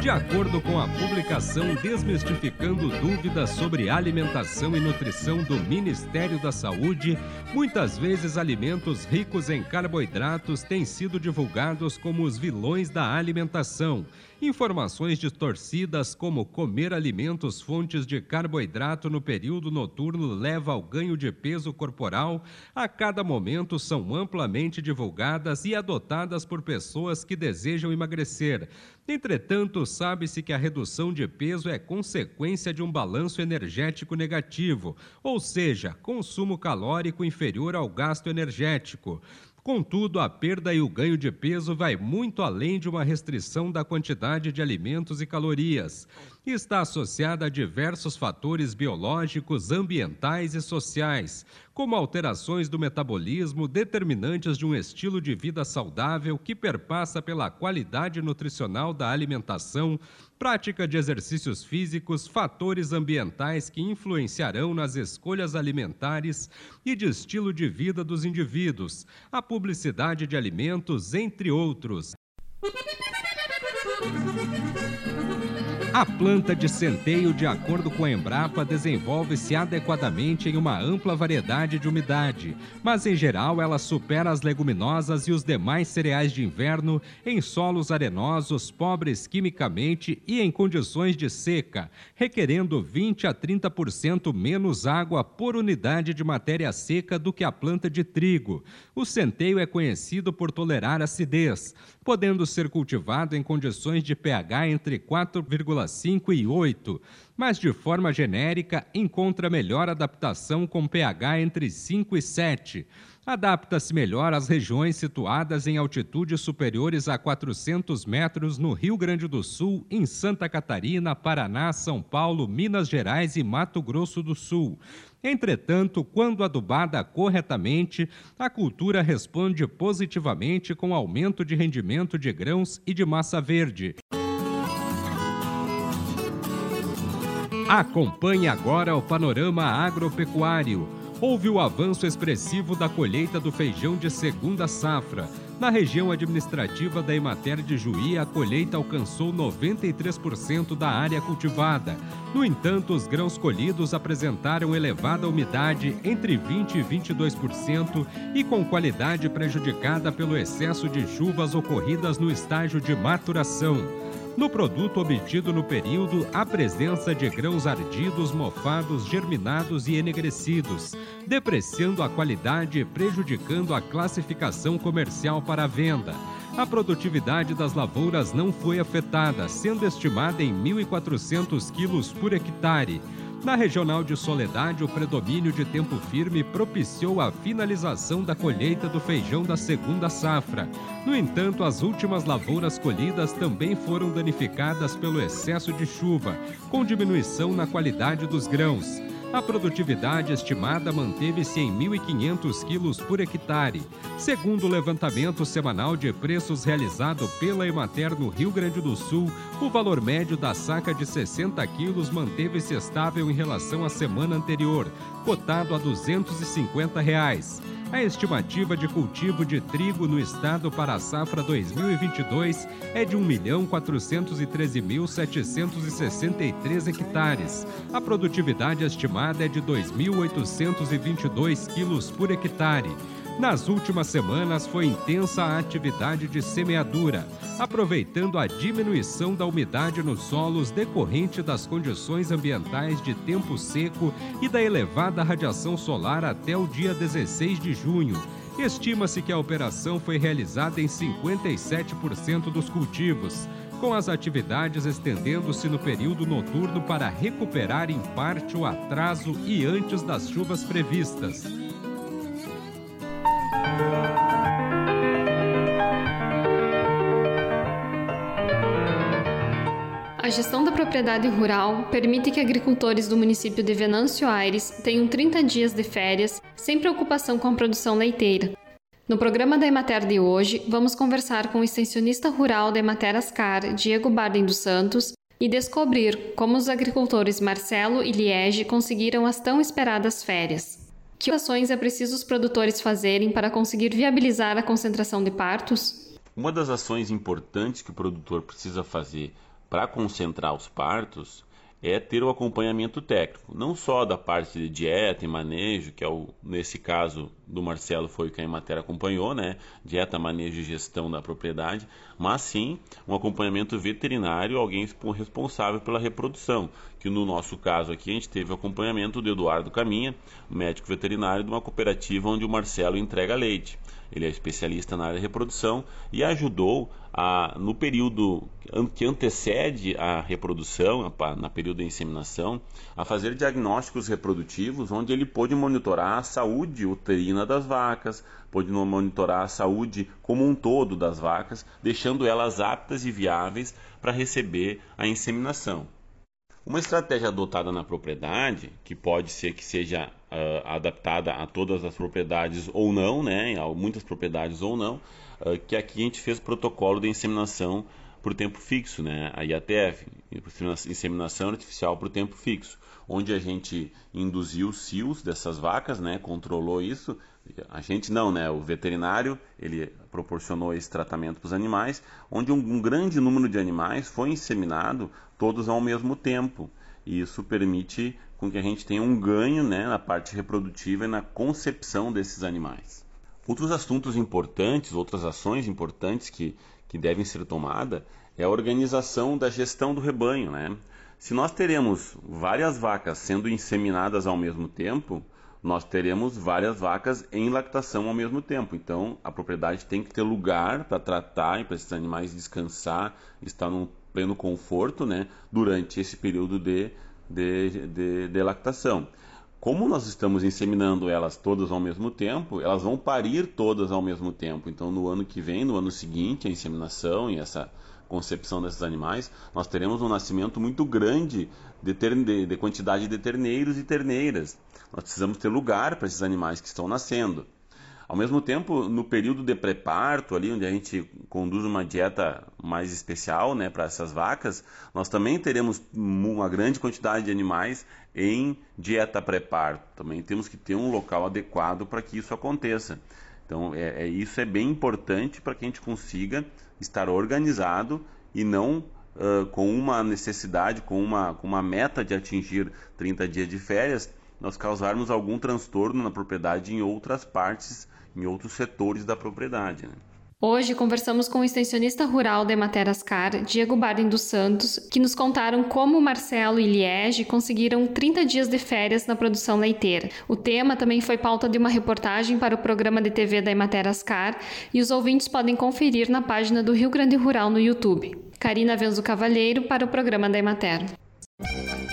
De acordo com a publicação Desmistificando Dúvidas sobre Alimentação e Nutrição do Ministério da Saúde, muitas vezes alimentos ricos em carboidratos têm sido divulgados como os vilões da alimentação Informações distorcidas como comer alimentos fontes de carboidrato no período noturno leva ao ganho de peso corporal, a cada momento são amplamente divulgadas e adotadas por pessoas que desejam emagrecer. Entretanto, sabe-se que a redução de peso é consequência de um balanço energético negativo, ou seja, consumo calórico inferior ao gasto energético. Contudo, a perda e o ganho de peso vai muito além de uma restrição da quantidade de alimentos e calorias. Está associada a diversos fatores biológicos, ambientais e sociais, como alterações do metabolismo determinantes de um estilo de vida saudável que perpassa pela qualidade nutricional da alimentação, prática de exercícios físicos, fatores ambientais que influenciarão nas escolhas alimentares e de estilo de vida dos indivíduos, a publicidade de alimentos, entre outros. A planta de centeio, de acordo com a Embrapa, desenvolve-se adequadamente em uma ampla variedade de umidade, mas em geral ela supera as leguminosas e os demais cereais de inverno em solos arenosos, pobres quimicamente e em condições de seca, requerendo 20 a 30% menos água por unidade de matéria seca do que a planta de trigo. O centeio é conhecido por tolerar acidez, podendo ser cultivado em condições de pH entre 4,5 e 8, mas de forma genérica encontra melhor adaptação com pH entre 5 e 7. Adapta-se melhor às regiões situadas em altitudes superiores a 400 metros no Rio Grande do Sul, em Santa Catarina, Paraná, São Paulo, Minas Gerais e Mato Grosso do Sul. Entretanto, quando adubada corretamente, a cultura responde positivamente com aumento de rendimento de grãos e de massa verde. Acompanhe agora o panorama agropecuário. Houve o avanço expressivo da colheita do feijão de segunda safra. Na região administrativa da Emater de Juí, a colheita alcançou 93% da área cultivada. No entanto, os grãos colhidos apresentaram elevada umidade entre 20% e 22% e com qualidade prejudicada pelo excesso de chuvas ocorridas no estágio de maturação. No produto obtido no período, há presença de grãos ardidos, mofados, germinados e enegrecidos, depreciando a qualidade e prejudicando a classificação comercial para a venda. A produtividade das lavouras não foi afetada, sendo estimada em 1.400 quilos por hectare. Na regional de Soledade, o predomínio de tempo firme propiciou a finalização da colheita do feijão da segunda safra. No entanto, as últimas lavouras colhidas também foram danificadas pelo excesso de chuva, com diminuição na qualidade dos grãos. A produtividade estimada manteve-se em 1.500 quilos por hectare. Segundo o levantamento semanal de preços realizado pela Emater no Rio Grande do Sul, o valor médio da saca de 60 quilos manteve-se estável em relação à semana anterior, cotado a 250 reais. A estimativa de cultivo de trigo no estado para a safra 2022 é de 1.413.763 hectares. A produtividade estimada é de 2.822 quilos por hectare. Nas últimas semanas foi intensa a atividade de semeadura, aproveitando a diminuição da umidade nos solos decorrente das condições ambientais de tempo seco e da elevada radiação solar até o dia 16 de junho. Estima-se que a operação foi realizada em 57% dos cultivos, com as atividades estendendo-se no período noturno para recuperar em parte o atraso e antes das chuvas previstas. Gestão da propriedade rural permite que agricultores do município de Venâncio Aires tenham 30 dias de férias sem preocupação com a produção leiteira. No programa da Emater de hoje, vamos conversar com o extensionista rural da Emater Ascar, Diego Bardem dos Santos, e descobrir como os agricultores Marcelo e Liege conseguiram as tão esperadas férias. Que ações é preciso os produtores fazerem para conseguir viabilizar a concentração de partos? Uma das ações importantes que o produtor precisa fazer para concentrar os partos é ter o acompanhamento técnico, não só da parte de dieta e manejo, que é o, nesse caso do Marcelo foi o que a Emater acompanhou, né? Dieta, manejo e gestão da propriedade, mas sim um acompanhamento veterinário, alguém responsável pela reprodução, que no nosso caso aqui a gente teve o acompanhamento do Eduardo Caminha, médico veterinário de uma cooperativa onde o Marcelo entrega leite. Ele é especialista na área de reprodução e ajudou a, no período que antecede a reprodução, na período da inseminação, a fazer diagnósticos reprodutivos, onde ele pôde monitorar a saúde uterina das vacas, pôde monitorar a saúde como um todo das vacas, deixando elas aptas e viáveis para receber a inseminação. Uma estratégia adotada na propriedade, que pode ser que seja uh, adaptada a todas as propriedades ou não, né, a muitas propriedades ou não, uh, que aqui a gente fez protocolo de inseminação por tempo fixo, né, a IATF, inseminação artificial por tempo fixo, onde a gente induziu os cios dessas vacas, né, controlou isso, a gente não, né, o veterinário, ele proporcionou esse tratamento para os animais, onde um, um grande número de animais foi inseminado todos ao mesmo tempo, e isso permite com que a gente tenha um ganho né, na parte reprodutiva e na concepção desses animais. Outros assuntos importantes, outras ações importantes que, que devem ser tomadas é a organização da gestão do rebanho. Né? Se nós teremos várias vacas sendo inseminadas ao mesmo tempo, nós teremos várias vacas em lactação ao mesmo tempo. Então, a propriedade tem que ter lugar para tratar e para esses animais descansar, estar num pleno conforto né, durante esse período de, de, de, de lactação. Como nós estamos inseminando elas todas ao mesmo tempo, elas vão parir todas ao mesmo tempo. Então, no ano que vem, no ano seguinte, a inseminação e essa concepção desses animais, nós teremos um nascimento muito grande de, de quantidade de terneiros e terneiras. Nós precisamos ter lugar para esses animais que estão nascendo. Ao mesmo tempo, no período de pré-parto, ali onde a gente conduz uma dieta mais especial né, para essas vacas, nós também teremos uma grande quantidade de animais em dieta pré-parto. Também temos que ter um local adequado para que isso aconteça. Então, é, é, isso é bem importante para que a gente consiga estar organizado e não uh, com uma necessidade, com uma, com uma meta de atingir 30 dias de férias, nós causarmos algum transtorno na propriedade em outras partes em outros setores da propriedade. Né? Hoje conversamos com o extensionista rural da Emater Ascar, Diego Bardem dos Santos, que nos contaram como Marcelo e Liege conseguiram 30 dias de férias na produção leiteira. O tema também foi pauta de uma reportagem para o programa de TV da Emater Ascar e os ouvintes podem conferir na página do Rio Grande Rural no YouTube. Karina Venzo Cavalheiro para o programa da Emater.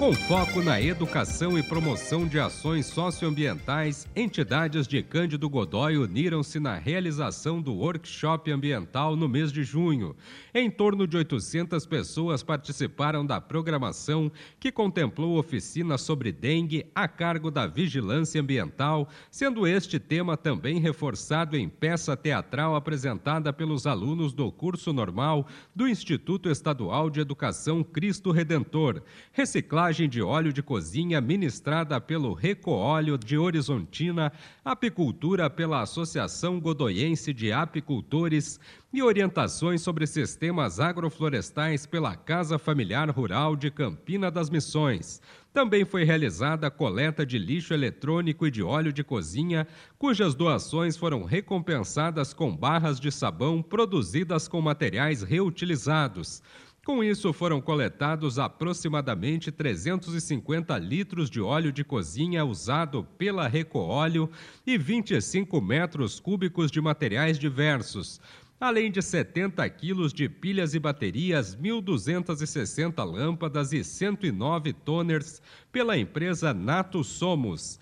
Com foco na educação e promoção de ações socioambientais, entidades de Cândido Godói uniram-se na realização do workshop ambiental no mês de junho. Em torno de 800 pessoas participaram da programação, que contemplou oficinas sobre dengue a cargo da vigilância ambiental, sendo este tema também reforçado em peça teatral apresentada pelos alunos do curso normal do Instituto Estadual de Educação Cristo Redentor. Reciclagem de óleo de cozinha ministrada pelo Recoóleo de Horizontina, apicultura pela Associação Godoiense de Apicultores e orientações sobre sistemas agroflorestais pela Casa Familiar Rural de Campina das Missões. Também foi realizada a coleta de lixo eletrônico e de óleo de cozinha, cujas doações foram recompensadas com barras de sabão produzidas com materiais reutilizados. Com isso, foram coletados aproximadamente 350 litros de óleo de cozinha usado pela Recoóleo e 25 metros cúbicos de materiais diversos, além de 70 quilos de pilhas e baterias, 1.260 lâmpadas e 109 toners pela empresa Nato Somos.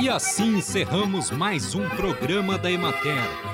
E assim encerramos mais um programa da Emater